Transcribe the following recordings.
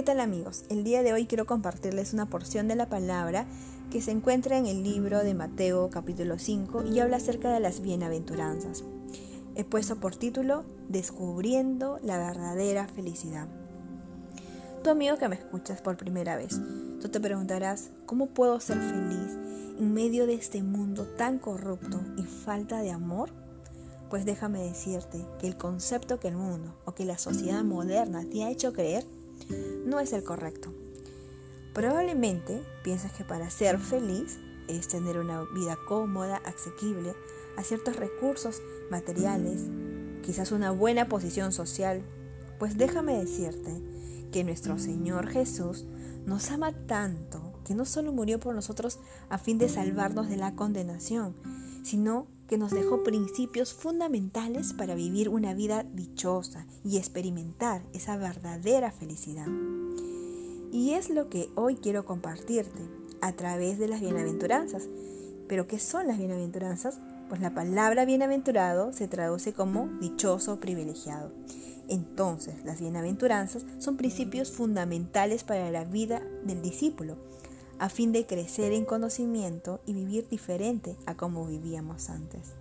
¿Qué tal amigos? El día de hoy quiero compartirles una porción de la palabra que se encuentra en el libro de Mateo capítulo 5 y habla acerca de las bienaventuranzas. He puesto por título Descubriendo la verdadera felicidad. Tu amigo que me escuchas por primera vez, tú te preguntarás, ¿cómo puedo ser feliz en medio de este mundo tan corrupto y falta de amor? Pues déjame decirte que el concepto que el mundo o que la sociedad moderna te ha hecho creer no es el correcto. Probablemente piensas que para ser feliz es tener una vida cómoda, asequible a ciertos recursos materiales, quizás una buena posición social. Pues déjame decirte que nuestro Señor Jesús nos ama tanto que no solo murió por nosotros a fin de salvarnos de la condenación, sino que nos dejó principios fundamentales para vivir una vida dichosa y experimentar esa verdadera felicidad. Y es lo que hoy quiero compartirte a través de las bienaventuranzas. ¿Pero qué son las bienaventuranzas? Pues la palabra bienaventurado se traduce como dichoso privilegiado. Entonces, las bienaventuranzas son principios fundamentales para la vida del discípulo a fin de crecer en conocimiento y vivir diferente a como vivíamos antes.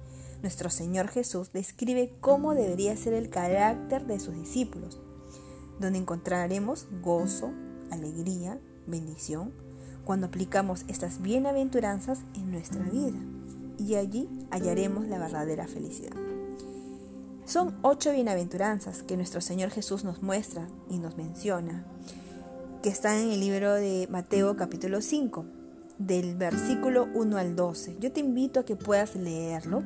Nuestro Señor Jesús describe cómo debería ser el carácter de sus discípulos, donde encontraremos gozo, alegría, bendición, cuando aplicamos estas bienaventuranzas en nuestra vida, y allí hallaremos la verdadera felicidad. Son ocho bienaventuranzas que nuestro Señor Jesús nos muestra y nos menciona que está en el libro de Mateo capítulo 5, del versículo 1 al 12. Yo te invito a que puedas leerlo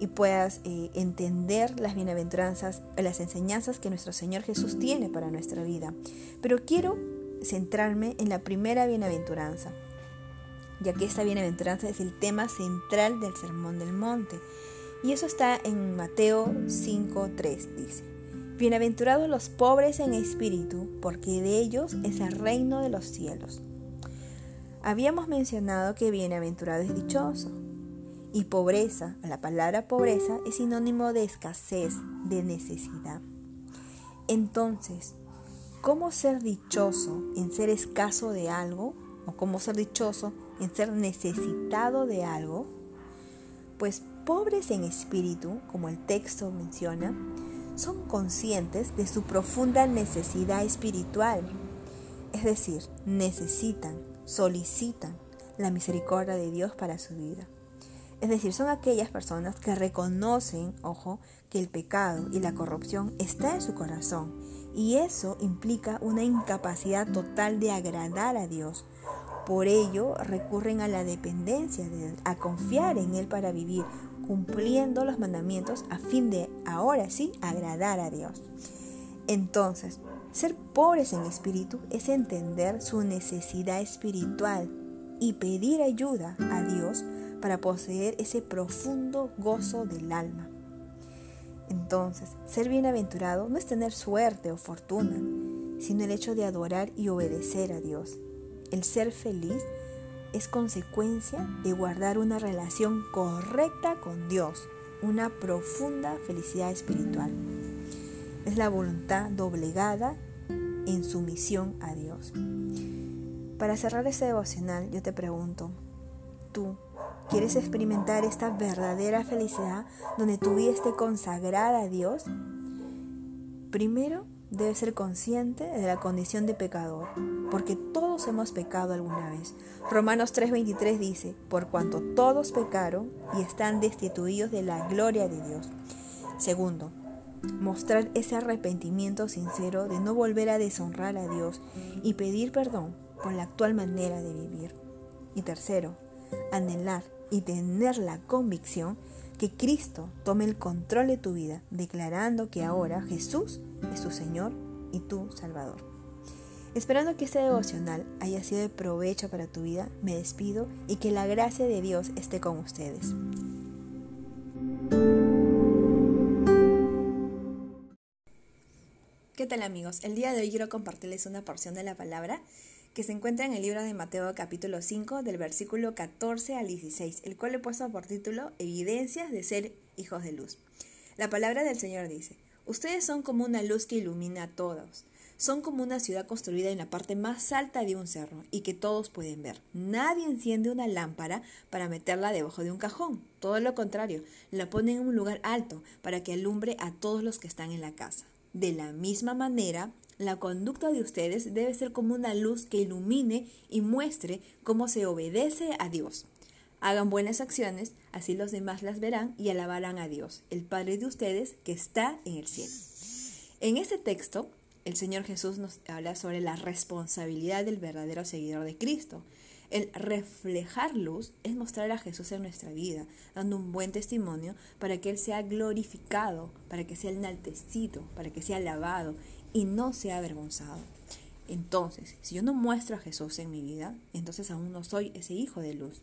y puedas eh, entender las bienaventuranzas, las enseñanzas que nuestro Señor Jesús tiene para nuestra vida. Pero quiero centrarme en la primera bienaventuranza, ya que esta bienaventuranza es el tema central del Sermón del Monte. Y eso está en Mateo 5.3, dice. Bienaventurados los pobres en espíritu, porque de ellos es el reino de los cielos. Habíamos mencionado que bienaventurado es dichoso. Y pobreza, la palabra pobreza es sinónimo de escasez, de necesidad. Entonces, ¿cómo ser dichoso en ser escaso de algo? ¿O cómo ser dichoso en ser necesitado de algo? Pues pobres en espíritu, como el texto menciona, son conscientes de su profunda necesidad espiritual. Es decir, necesitan, solicitan la misericordia de Dios para su vida. Es decir, son aquellas personas que reconocen, ojo, que el pecado y la corrupción está en su corazón y eso implica una incapacidad total de agradar a Dios. Por ello recurren a la dependencia de a confiar en Él para vivir, cumpliendo los mandamientos a fin de, ahora sí, agradar a Dios. Entonces, ser pobres en espíritu es entender su necesidad espiritual y pedir ayuda a Dios para poseer ese profundo gozo del alma. Entonces, ser bienaventurado no es tener suerte o fortuna, sino el hecho de adorar y obedecer a Dios. El ser feliz es consecuencia de guardar una relación correcta con Dios, una profunda felicidad espiritual. Es la voluntad doblegada en sumisión a Dios. Para cerrar este devocional, yo te pregunto, ¿tú quieres experimentar esta verdadera felicidad donde tu vida consagrada a Dios? Primero, debes ser consciente de la condición de pecador, porque todos hemos pecado alguna vez. Romanos 3:23 dice, por cuanto todos pecaron y están destituidos de la gloria de Dios. Segundo, mostrar ese arrepentimiento sincero de no volver a deshonrar a Dios y pedir perdón por la actual manera de vivir. Y tercero, anhelar y tener la convicción que Cristo tome el control de tu vida, declarando que ahora Jesús es tu Señor y tu Salvador. Esperando que este devocional haya sido de provecho para tu vida, me despido y que la gracia de Dios esté con ustedes. ¿Qué tal amigos? El día de hoy quiero compartirles una porción de la palabra que se encuentra en el libro de Mateo capítulo 5 del versículo 14 al 16, el cual he puesto por título Evidencias de ser hijos de luz. La palabra del Señor dice, Ustedes son como una luz que ilumina a todos. son como una ciudad construida en la parte más alta de un cerro y que todos pueden ver. Nadie enciende una lámpara para meterla debajo de un cajón. Todo lo contrario, la ponen en un lugar alto para que alumbre a todos los que están en la casa. De la misma manera, la conducta de ustedes debe ser como una luz que ilumine y muestre cómo se obedece a Dios. Hagan buenas acciones, así los demás las verán y alabarán a Dios, el Padre de ustedes que está en el cielo. En ese texto, el Señor Jesús nos habla sobre la responsabilidad del verdadero seguidor de Cristo. El reflejar luz es mostrar a Jesús en nuestra vida, dando un buen testimonio para que Él sea glorificado, para que sea enaltecido, para que sea alabado y no sea avergonzado. Entonces, si yo no muestro a Jesús en mi vida, entonces aún no soy ese hijo de luz.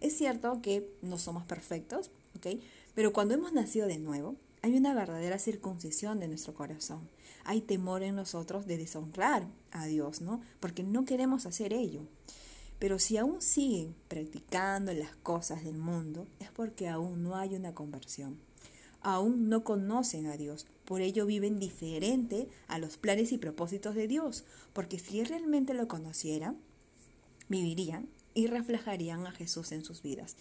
Es cierto que no somos perfectos, ¿ok? Pero cuando hemos nacido de nuevo, hay una verdadera circuncisión de nuestro corazón. Hay temor en nosotros de deshonrar a Dios, ¿no? Porque no queremos hacer ello. Pero si aún siguen practicando las cosas del mundo, es porque aún no hay una conversión. Aún no conocen a Dios. Por ello viven diferente a los planes y propósitos de Dios. Porque si realmente lo conocieran, vivirían y reflejarían a Jesús en sus vidas.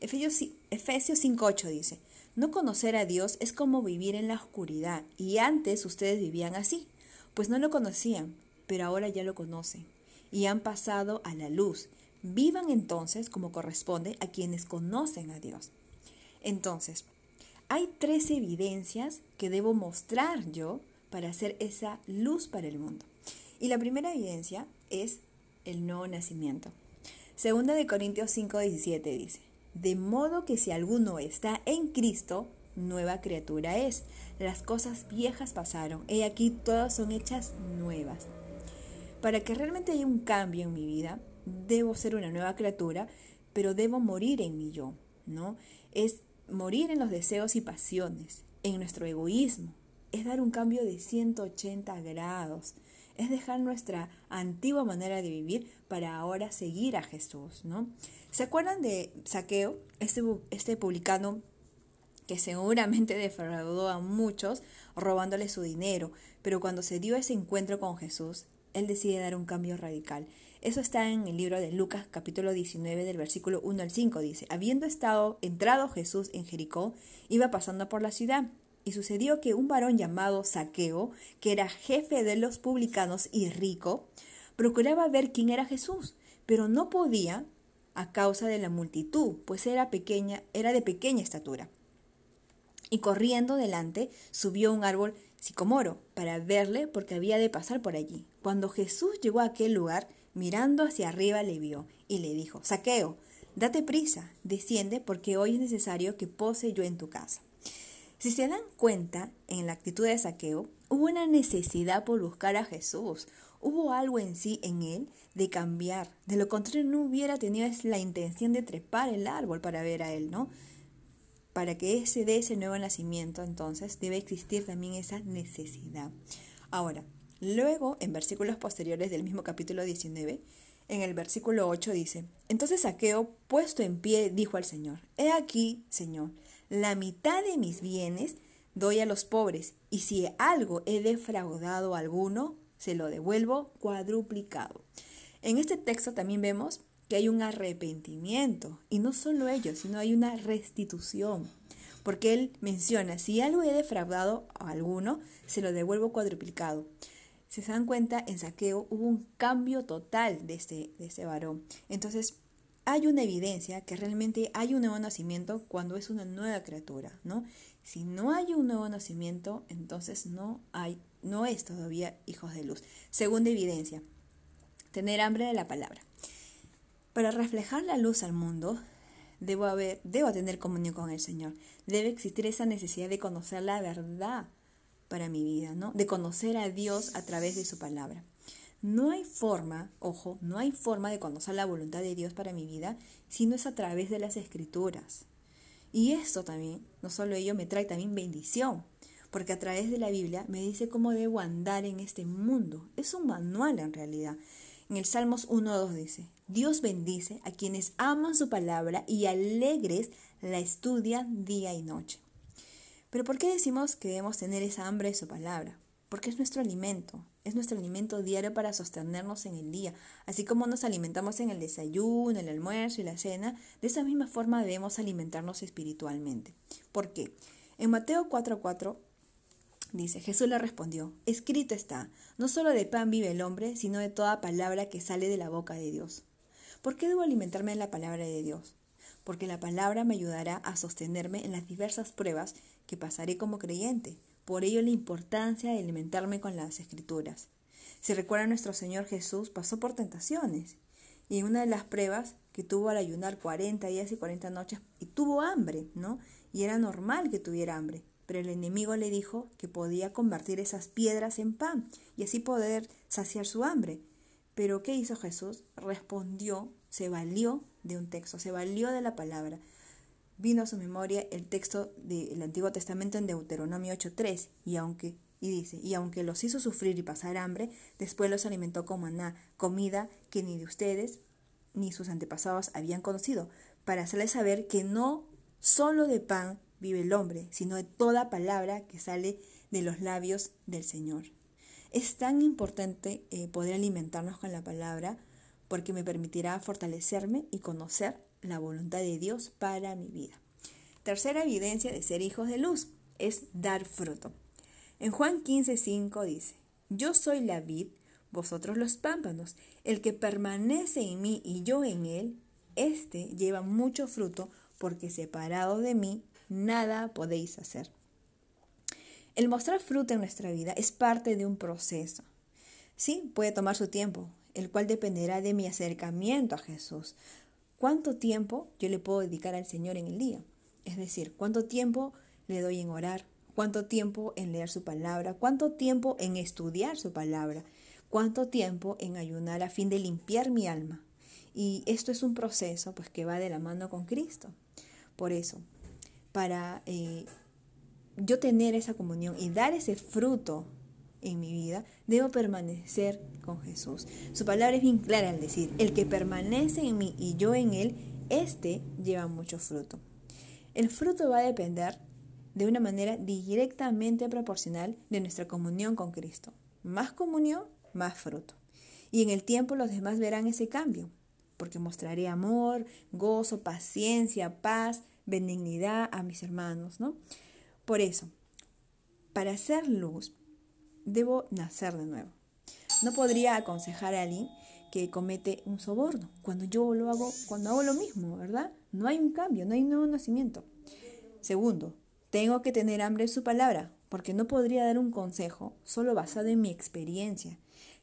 Efesios 5.8 dice, no conocer a Dios es como vivir en la oscuridad, y antes ustedes vivían así, pues no lo conocían, pero ahora ya lo conocen, y han pasado a la luz. Vivan entonces como corresponde a quienes conocen a Dios. Entonces, hay tres evidencias que debo mostrar yo para hacer esa luz para el mundo. Y la primera evidencia es el nuevo nacimiento. Segunda de Corintios 5:17 dice, de modo que si alguno está en Cristo, nueva criatura es. Las cosas viejas pasaron, y aquí todas son hechas nuevas. Para que realmente haya un cambio en mi vida, debo ser una nueva criatura, pero debo morir en mi yo, ¿no? Es morir en los deseos y pasiones, en nuestro egoísmo, es dar un cambio de 180 grados es dejar nuestra antigua manera de vivir para ahora seguir a Jesús, ¿no? ¿Se acuerdan de Saqueo, este, este publicano que seguramente defraudó a muchos robándole su dinero, pero cuando se dio ese encuentro con Jesús, él decide dar un cambio radical. Eso está en el libro de Lucas capítulo 19 del versículo 1 al 5 dice, habiendo estado entrado Jesús en Jericó, iba pasando por la ciudad y sucedió que un varón llamado Saqueo, que era jefe de los publicanos y rico, procuraba ver quién era Jesús, pero no podía a causa de la multitud, pues era pequeña, era de pequeña estatura. Y corriendo delante, subió a un árbol sicomoro para verle porque había de pasar por allí. Cuando Jesús llegó a aquel lugar, mirando hacia arriba le vio y le dijo, Saqueo, date prisa, desciende porque hoy es necesario que pose yo en tu casa. Si se dan cuenta, en la actitud de saqueo, hubo una necesidad por buscar a Jesús. Hubo algo en sí, en él, de cambiar. De lo contrario, no hubiera tenido la intención de trepar el árbol para ver a él, ¿no? Para que se dé ese nuevo nacimiento, entonces, debe existir también esa necesidad. Ahora, luego, en versículos posteriores del mismo capítulo 19, en el versículo 8 dice, entonces Saqueo, puesto en pie, dijo al Señor, He aquí, Señor, la mitad de mis bienes doy a los pobres, y si algo he defraudado a alguno, se lo devuelvo cuadruplicado. En este texto también vemos que hay un arrepentimiento, y no solo ello, sino hay una restitución, porque él menciona, si algo he defraudado a alguno, se lo devuelvo cuadruplicado. Si se dan cuenta, en saqueo hubo un cambio total de este, de este varón. Entonces, hay una evidencia que realmente hay un nuevo nacimiento cuando es una nueva criatura, ¿no? Si no hay un nuevo nacimiento, entonces no hay, no es todavía hijos de luz. Segunda evidencia, tener hambre de la palabra. Para reflejar la luz al mundo, debo, haber, debo tener comunión con el Señor. Debe existir esa necesidad de conocer la verdad para mi vida, ¿no? De conocer a Dios a través de su palabra. No hay forma, ojo, no hay forma de conocer la voluntad de Dios para mi vida si no es a través de las escrituras. Y esto también, no solo ello, me trae también bendición, porque a través de la Biblia me dice cómo debo andar en este mundo. Es un manual en realidad. En el Salmos 1.2 dice, Dios bendice a quienes aman su palabra y alegres la estudian día y noche. Pero ¿por qué decimos que debemos tener esa hambre de su palabra? porque es nuestro alimento, es nuestro alimento diario para sostenernos en el día. Así como nos alimentamos en el desayuno, el almuerzo y la cena, de esa misma forma debemos alimentarnos espiritualmente. ¿Por qué? En Mateo 4:4 dice, Jesús le respondió, escrito está, no solo de pan vive el hombre, sino de toda palabra que sale de la boca de Dios. ¿Por qué debo alimentarme en la palabra de Dios? Porque la palabra me ayudará a sostenerme en las diversas pruebas que pasaré como creyente por ello la importancia de alimentarme con las escrituras. Si recuerda nuestro Señor Jesús pasó por tentaciones y una de las pruebas que tuvo al ayunar 40 días y 40 noches y tuvo hambre, ¿no? Y era normal que tuviera hambre, pero el enemigo le dijo que podía convertir esas piedras en pan y así poder saciar su hambre. Pero ¿qué hizo Jesús? Respondió, se valió de un texto, se valió de la palabra vino a su memoria el texto del Antiguo Testamento en Deuteronomio 8.3 y aunque y dice, y aunque los hizo sufrir y pasar hambre, después los alimentó con maná, comida que ni de ustedes ni sus antepasados habían conocido, para hacerles saber que no solo de pan vive el hombre, sino de toda palabra que sale de los labios del Señor. Es tan importante eh, poder alimentarnos con la palabra porque me permitirá fortalecerme y conocer la voluntad de Dios para mi vida. Tercera evidencia de ser hijos de luz es dar fruto. En Juan 15:5 dice, Yo soy la vid, vosotros los pámpanos. El que permanece en mí y yo en él, éste lleva mucho fruto, porque separado de mí nada podéis hacer. El mostrar fruto en nuestra vida es parte de un proceso. Sí, puede tomar su tiempo, el cual dependerá de mi acercamiento a Jesús, ¿Cuánto tiempo yo le puedo dedicar al Señor en el día? Es decir, ¿cuánto tiempo le doy en orar? ¿Cuánto tiempo en leer su palabra? ¿Cuánto tiempo en estudiar su palabra? ¿Cuánto tiempo en ayunar a fin de limpiar mi alma? Y esto es un proceso pues que va de la mano con Cristo. Por eso, para eh, yo tener esa comunión y dar ese fruto en mi vida, debo permanecer con Jesús. Su palabra es bien clara al decir, el que permanece en mí y yo en él, éste lleva mucho fruto. El fruto va a depender de una manera directamente proporcional de nuestra comunión con Cristo. Más comunión, más fruto. Y en el tiempo los demás verán ese cambio, porque mostraré amor, gozo, paciencia, paz, benignidad a mis hermanos, ¿no? Por eso, para hacer luz, debo nacer de nuevo. No podría aconsejar a alguien que comete un soborno cuando yo lo hago, cuando hago lo mismo, ¿verdad? No hay un cambio, no hay un nuevo nacimiento. Segundo, tengo que tener hambre en su palabra, porque no podría dar un consejo solo basado en mi experiencia,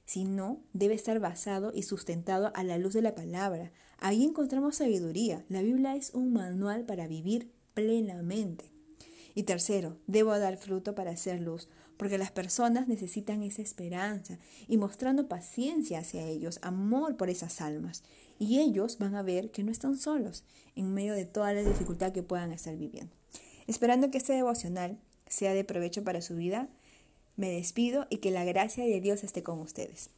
sino debe estar basado y sustentado a la luz de la palabra. Ahí encontramos sabiduría. La Biblia es un manual para vivir plenamente. Y tercero, debo dar fruto para hacer luz, porque las personas necesitan esa esperanza y mostrando paciencia hacia ellos, amor por esas almas. Y ellos van a ver que no están solos en medio de toda la dificultad que puedan estar viviendo. Esperando que este devocional sea de provecho para su vida, me despido y que la gracia de Dios esté con ustedes.